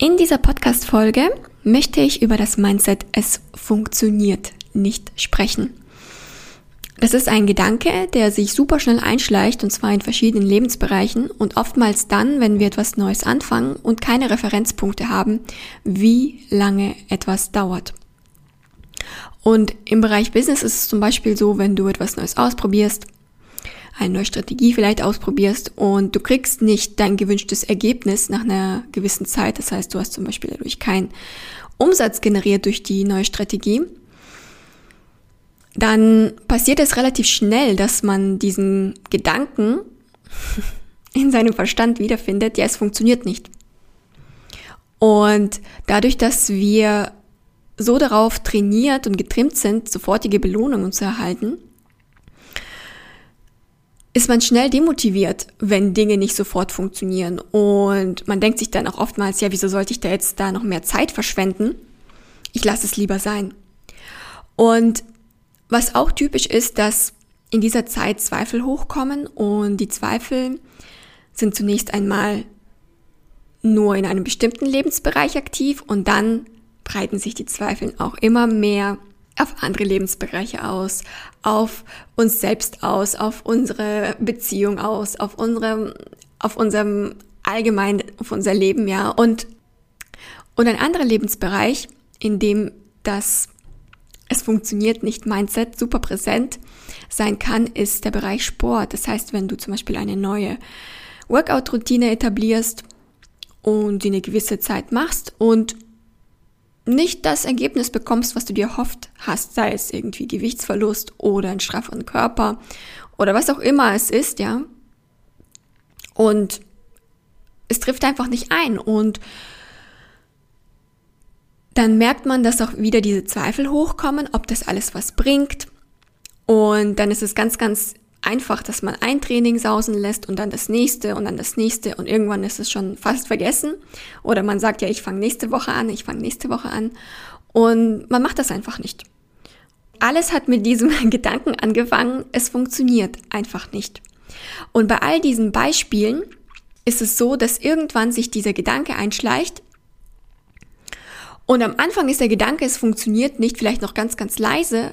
In dieser Podcast-Folge möchte ich über das Mindset es funktioniert nicht sprechen. Das ist ein Gedanke, der sich super schnell einschleicht und zwar in verschiedenen Lebensbereichen und oftmals dann, wenn wir etwas Neues anfangen und keine Referenzpunkte haben, wie lange etwas dauert. Und im Bereich Business ist es zum Beispiel so, wenn du etwas Neues ausprobierst, eine neue Strategie vielleicht ausprobierst und du kriegst nicht dein gewünschtes Ergebnis nach einer gewissen Zeit. Das heißt, du hast zum Beispiel dadurch keinen Umsatz generiert durch die neue Strategie. Dann passiert es relativ schnell, dass man diesen Gedanken in seinem Verstand wiederfindet, ja, es funktioniert nicht. Und dadurch, dass wir so darauf trainiert und getrimmt sind, sofortige Belohnungen zu erhalten, ist man schnell demotiviert, wenn Dinge nicht sofort funktionieren. Und man denkt sich dann auch oftmals, ja, wieso sollte ich da jetzt da noch mehr Zeit verschwenden? Ich lasse es lieber sein. Und was auch typisch ist, dass in dieser Zeit Zweifel hochkommen und die Zweifel sind zunächst einmal nur in einem bestimmten Lebensbereich aktiv und dann breiten sich die Zweifel auch immer mehr auf andere Lebensbereiche aus, auf uns selbst aus, auf unsere Beziehung aus, auf unserem, auf unserem allgemein, auf unser Leben, ja. Und, und ein anderer Lebensbereich, in dem das es funktioniert nicht Mindset super präsent sein kann, ist der Bereich Sport. Das heißt, wenn du zum Beispiel eine neue Workout-Routine etablierst und die eine gewisse Zeit machst und nicht das Ergebnis bekommst, was du dir hofft hast, sei es irgendwie Gewichtsverlust oder ein strafferen Körper oder was auch immer es ist, ja. Und es trifft einfach nicht ein und dann merkt man, dass auch wieder diese Zweifel hochkommen, ob das alles was bringt. Und dann ist es ganz, ganz einfach, dass man ein Training sausen lässt und dann das nächste und dann das nächste und irgendwann ist es schon fast vergessen. Oder man sagt ja, ich fange nächste Woche an, ich fange nächste Woche an und man macht das einfach nicht. Alles hat mit diesem Gedanken angefangen, es funktioniert einfach nicht. Und bei all diesen Beispielen ist es so, dass irgendwann sich dieser Gedanke einschleicht, und am Anfang ist der Gedanke, es funktioniert nicht, vielleicht noch ganz, ganz leise,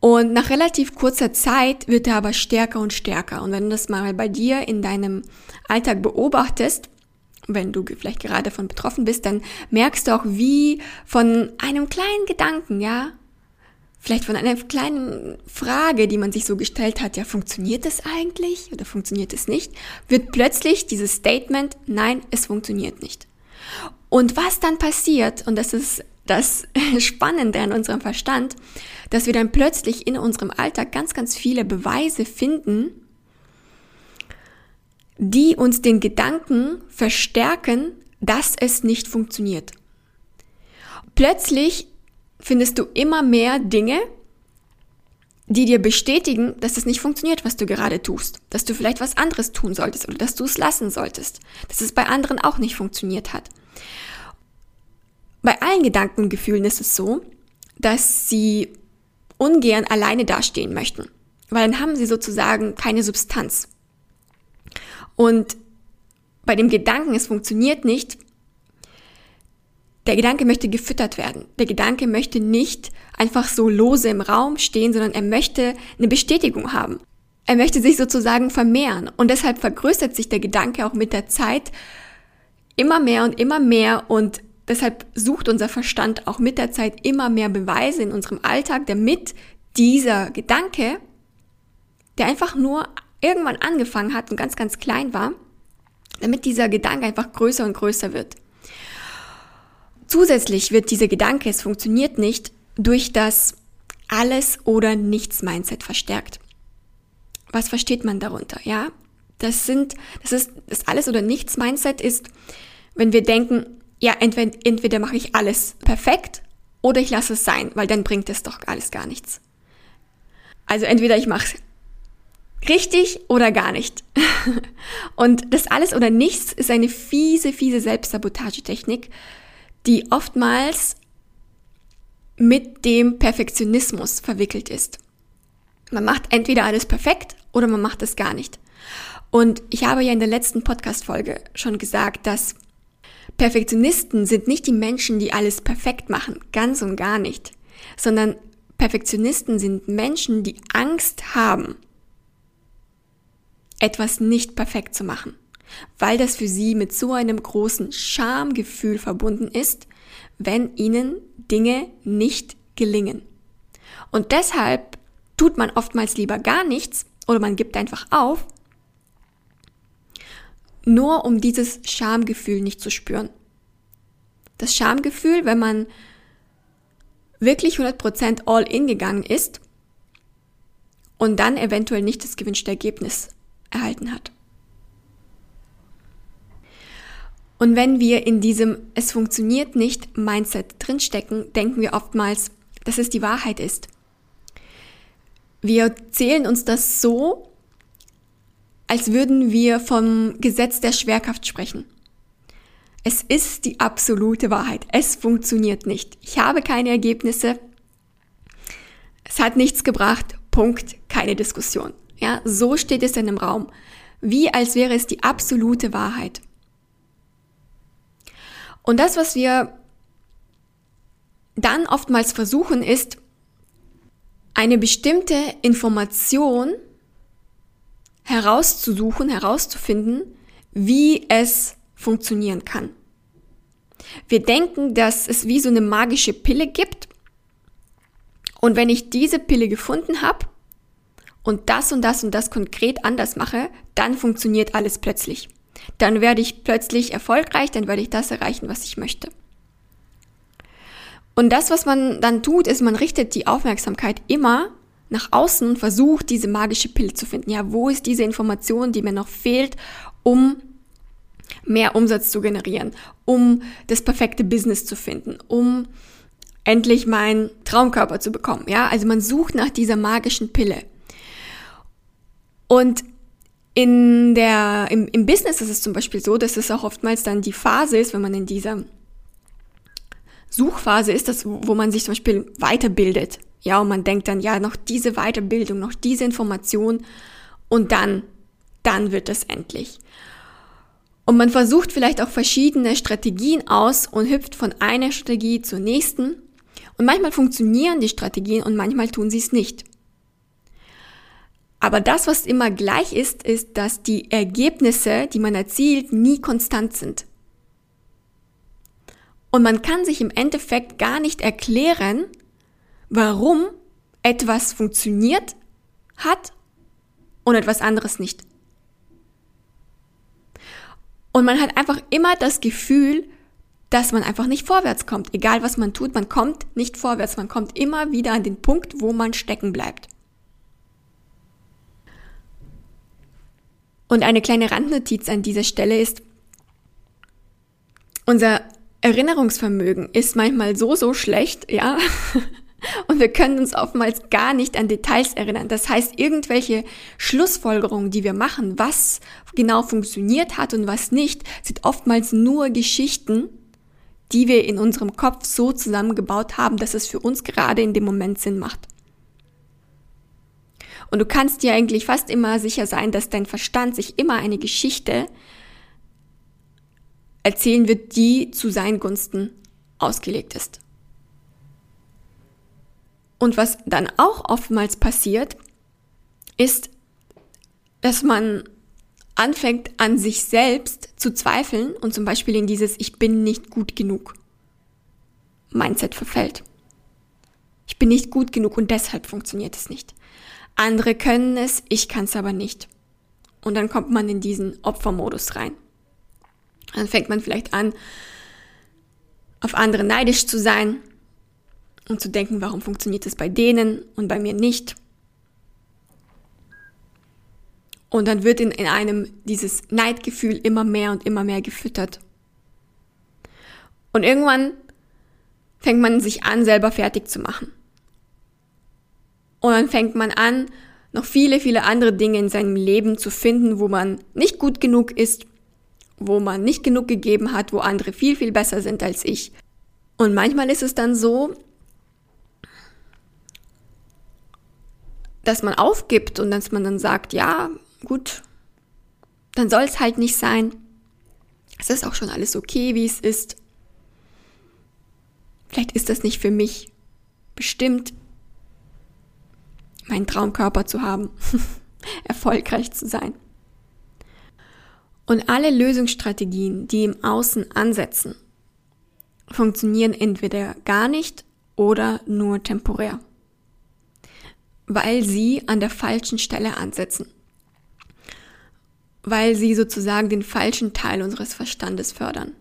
und nach relativ kurzer Zeit wird er aber stärker und stärker. Und wenn du das mal bei dir in deinem Alltag beobachtest, wenn du vielleicht gerade davon betroffen bist, dann merkst du auch, wie von einem kleinen Gedanken, ja, vielleicht von einer kleinen Frage, die man sich so gestellt hat, ja, funktioniert es eigentlich oder funktioniert es nicht, wird plötzlich dieses Statement, nein, es funktioniert nicht. Und was dann passiert, und das ist das Spannende an unserem Verstand, dass wir dann plötzlich in unserem Alltag ganz, ganz viele Beweise finden, die uns den Gedanken verstärken, dass es nicht funktioniert. Plötzlich findest du immer mehr Dinge, die dir bestätigen, dass es nicht funktioniert, was du gerade tust, dass du vielleicht was anderes tun solltest oder dass du es lassen solltest, dass es bei anderen auch nicht funktioniert hat. Bei allen Gedanken und Gefühlen ist es so, dass sie ungern alleine dastehen möchten, weil dann haben sie sozusagen keine Substanz. Und bei dem Gedanken, es funktioniert nicht, der Gedanke möchte gefüttert werden. Der Gedanke möchte nicht einfach so lose im Raum stehen, sondern er möchte eine Bestätigung haben. Er möchte sich sozusagen vermehren. Und deshalb vergrößert sich der Gedanke auch mit der Zeit immer mehr und immer mehr und Deshalb sucht unser Verstand auch mit der Zeit immer mehr Beweise in unserem Alltag, damit dieser Gedanke, der einfach nur irgendwann angefangen hat und ganz, ganz klein war, damit dieser Gedanke einfach größer und größer wird. Zusätzlich wird dieser Gedanke, es funktioniert nicht, durch das alles oder nichts Mindset verstärkt. Was versteht man darunter? Ja, das sind, das ist, das alles oder nichts Mindset ist, wenn wir denken, ja, entweder, entweder mache ich alles perfekt oder ich lasse es sein, weil dann bringt es doch alles gar nichts. Also entweder ich mache es richtig oder gar nicht. Und das alles oder nichts ist eine fiese, fiese Selbstsabotagetechnik, die oftmals mit dem Perfektionismus verwickelt ist. Man macht entweder alles perfekt oder man macht es gar nicht. Und ich habe ja in der letzten Podcast-Folge schon gesagt, dass Perfektionisten sind nicht die Menschen, die alles perfekt machen, ganz und gar nicht, sondern Perfektionisten sind Menschen, die Angst haben, etwas nicht perfekt zu machen, weil das für sie mit so einem großen Schamgefühl verbunden ist, wenn ihnen Dinge nicht gelingen. Und deshalb tut man oftmals lieber gar nichts oder man gibt einfach auf, nur um dieses Schamgefühl nicht zu spüren. Das Schamgefühl, wenn man wirklich 100% all in gegangen ist und dann eventuell nicht das gewünschte Ergebnis erhalten hat. Und wenn wir in diesem es funktioniert nicht Mindset drinstecken, denken wir oftmals, dass es die Wahrheit ist. Wir erzählen uns das so, als würden wir vom Gesetz der Schwerkraft sprechen. Es ist die absolute Wahrheit. Es funktioniert nicht. Ich habe keine Ergebnisse. Es hat nichts gebracht. Punkt. Keine Diskussion. Ja, so steht es in dem Raum. Wie als wäre es die absolute Wahrheit. Und das, was wir dann oftmals versuchen, ist, eine bestimmte Information herauszusuchen, herauszufinden, wie es funktionieren kann. Wir denken, dass es wie so eine magische Pille gibt. Und wenn ich diese Pille gefunden habe und das und das und das konkret anders mache, dann funktioniert alles plötzlich dann werde ich plötzlich erfolgreich, dann werde ich das erreichen, was ich möchte. Und das, was man dann tut, ist, man richtet die Aufmerksamkeit immer nach außen und versucht, diese magische Pille zu finden. Ja, wo ist diese Information, die mir noch fehlt, um mehr Umsatz zu generieren, um das perfekte Business zu finden, um endlich meinen Traumkörper zu bekommen. Ja, also man sucht nach dieser magischen Pille. Und in der, im, im Business ist es zum Beispiel so, dass es auch oftmals dann die Phase ist, wenn man in dieser Suchphase ist, dass, wo man sich zum Beispiel weiterbildet. Ja, und man denkt dann, ja, noch diese Weiterbildung, noch diese Information und dann, dann wird es endlich. Und man versucht vielleicht auch verschiedene Strategien aus und hüpft von einer Strategie zur nächsten. Und manchmal funktionieren die Strategien und manchmal tun sie es nicht. Aber das, was immer gleich ist, ist, dass die Ergebnisse, die man erzielt, nie konstant sind. Und man kann sich im Endeffekt gar nicht erklären, warum etwas funktioniert hat und etwas anderes nicht. Und man hat einfach immer das Gefühl, dass man einfach nicht vorwärts kommt. Egal was man tut, man kommt nicht vorwärts. Man kommt immer wieder an den Punkt, wo man stecken bleibt. Und eine kleine Randnotiz an dieser Stelle ist, unser Erinnerungsvermögen ist manchmal so, so schlecht, ja. Und wir können uns oftmals gar nicht an Details erinnern. Das heißt, irgendwelche Schlussfolgerungen, die wir machen, was genau funktioniert hat und was nicht, sind oftmals nur Geschichten, die wir in unserem Kopf so zusammengebaut haben, dass es für uns gerade in dem Moment Sinn macht. Und du kannst dir eigentlich fast immer sicher sein, dass dein Verstand sich immer eine Geschichte erzählen wird, die zu seinen Gunsten ausgelegt ist. Und was dann auch oftmals passiert, ist, dass man anfängt an sich selbst zu zweifeln und zum Beispiel in dieses Ich bin nicht gut genug Mindset verfällt. Ich bin nicht gut genug und deshalb funktioniert es nicht. Andere können es, ich kann es aber nicht. Und dann kommt man in diesen Opfermodus rein. Dann fängt man vielleicht an, auf andere neidisch zu sein und zu denken, warum funktioniert es bei denen und bei mir nicht. Und dann wird in, in einem dieses Neidgefühl immer mehr und immer mehr gefüttert. Und irgendwann fängt man sich an, selber fertig zu machen. Und dann fängt man an, noch viele, viele andere Dinge in seinem Leben zu finden, wo man nicht gut genug ist, wo man nicht genug gegeben hat, wo andere viel, viel besser sind als ich. Und manchmal ist es dann so, dass man aufgibt und dass man dann sagt, ja, gut, dann soll es halt nicht sein. Es ist auch schon alles okay, wie es ist. Vielleicht ist das nicht für mich bestimmt, meinen Traumkörper zu haben, erfolgreich zu sein. Und alle Lösungsstrategien, die im Außen ansetzen, funktionieren entweder gar nicht oder nur temporär, weil sie an der falschen Stelle ansetzen, weil sie sozusagen den falschen Teil unseres Verstandes fördern.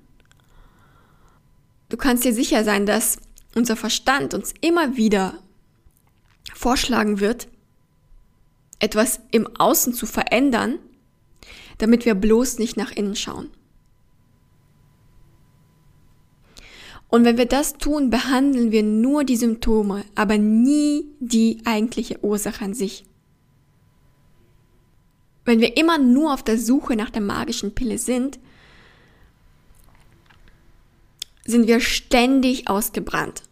Du kannst dir sicher sein, dass unser Verstand uns immer wieder vorschlagen wird, etwas im Außen zu verändern, damit wir bloß nicht nach innen schauen. Und wenn wir das tun, behandeln wir nur die Symptome, aber nie die eigentliche Ursache an sich. Wenn wir immer nur auf der Suche nach der magischen Pille sind, sind wir ständig ausgebrannt.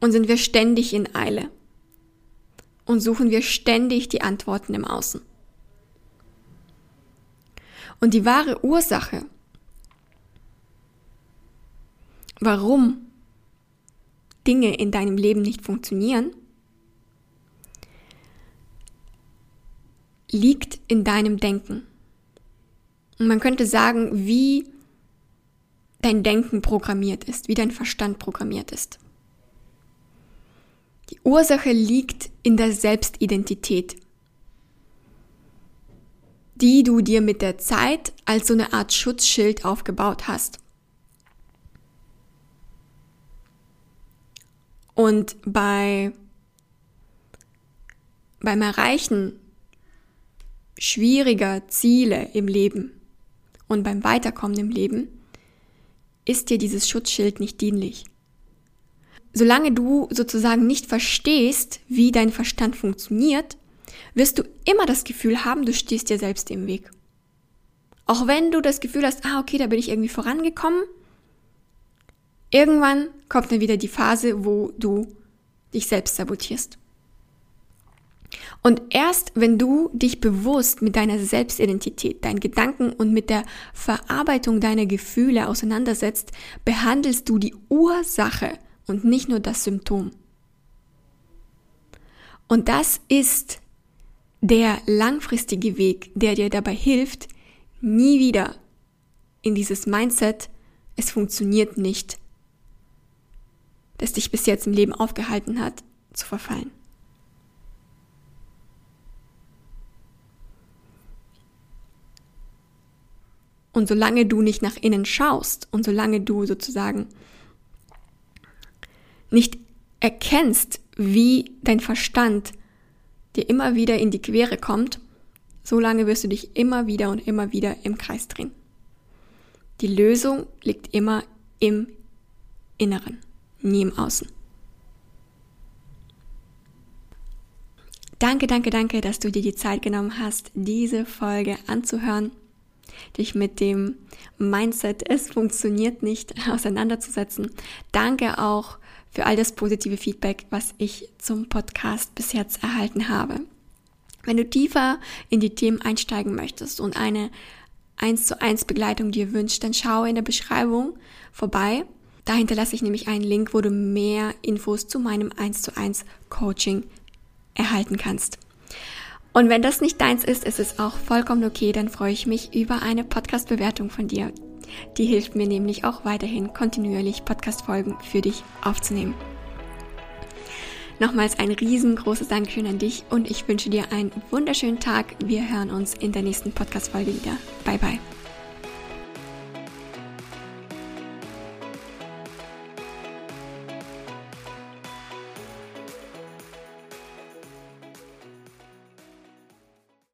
Und sind wir ständig in Eile. Und suchen wir ständig die Antworten im Außen. Und die wahre Ursache, warum Dinge in deinem Leben nicht funktionieren, liegt in deinem Denken. Und man könnte sagen, wie dein Denken programmiert ist, wie dein Verstand programmiert ist. Die Ursache liegt in der Selbstidentität, die du dir mit der Zeit als so eine Art Schutzschild aufgebaut hast. Und bei, beim Erreichen schwieriger Ziele im Leben und beim Weiterkommen im Leben ist dir dieses Schutzschild nicht dienlich. Solange du sozusagen nicht verstehst, wie dein Verstand funktioniert, wirst du immer das Gefühl haben, du stehst dir selbst im Weg. Auch wenn du das Gefühl hast, ah, okay, da bin ich irgendwie vorangekommen, irgendwann kommt dann wieder die Phase, wo du dich selbst sabotierst. Und erst wenn du dich bewusst mit deiner Selbstidentität, deinen Gedanken und mit der Verarbeitung deiner Gefühle auseinandersetzt, behandelst du die Ursache und nicht nur das Symptom. Und das ist der langfristige Weg, der dir dabei hilft, nie wieder in dieses Mindset, es funktioniert nicht, das dich bis jetzt im Leben aufgehalten hat, zu verfallen. Und solange du nicht nach innen schaust und solange du sozusagen nicht erkennst, wie dein Verstand dir immer wieder in die Quere kommt, solange wirst du dich immer wieder und immer wieder im Kreis drehen. Die Lösung liegt immer im Inneren, nie im Außen. Danke, danke, danke, dass du dir die Zeit genommen hast, diese Folge anzuhören dich mit dem Mindset, es funktioniert nicht, auseinanderzusetzen. Danke auch für all das positive Feedback, was ich zum Podcast bis jetzt erhalten habe. Wenn du tiefer in die Themen einsteigen möchtest und eine 1 zu 1 Begleitung dir wünscht, dann schau in der Beschreibung vorbei. Da hinterlasse ich nämlich einen Link, wo du mehr Infos zu meinem 1 zu 1 Coaching erhalten kannst. Und wenn das nicht deins ist, ist es auch vollkommen okay, dann freue ich mich über eine Podcast-Bewertung von dir. Die hilft mir nämlich auch weiterhin kontinuierlich Podcast-Folgen für dich aufzunehmen. Nochmals ein riesengroßes Dankeschön an dich und ich wünsche dir einen wunderschönen Tag. Wir hören uns in der nächsten Podcast-Folge wieder. Bye bye.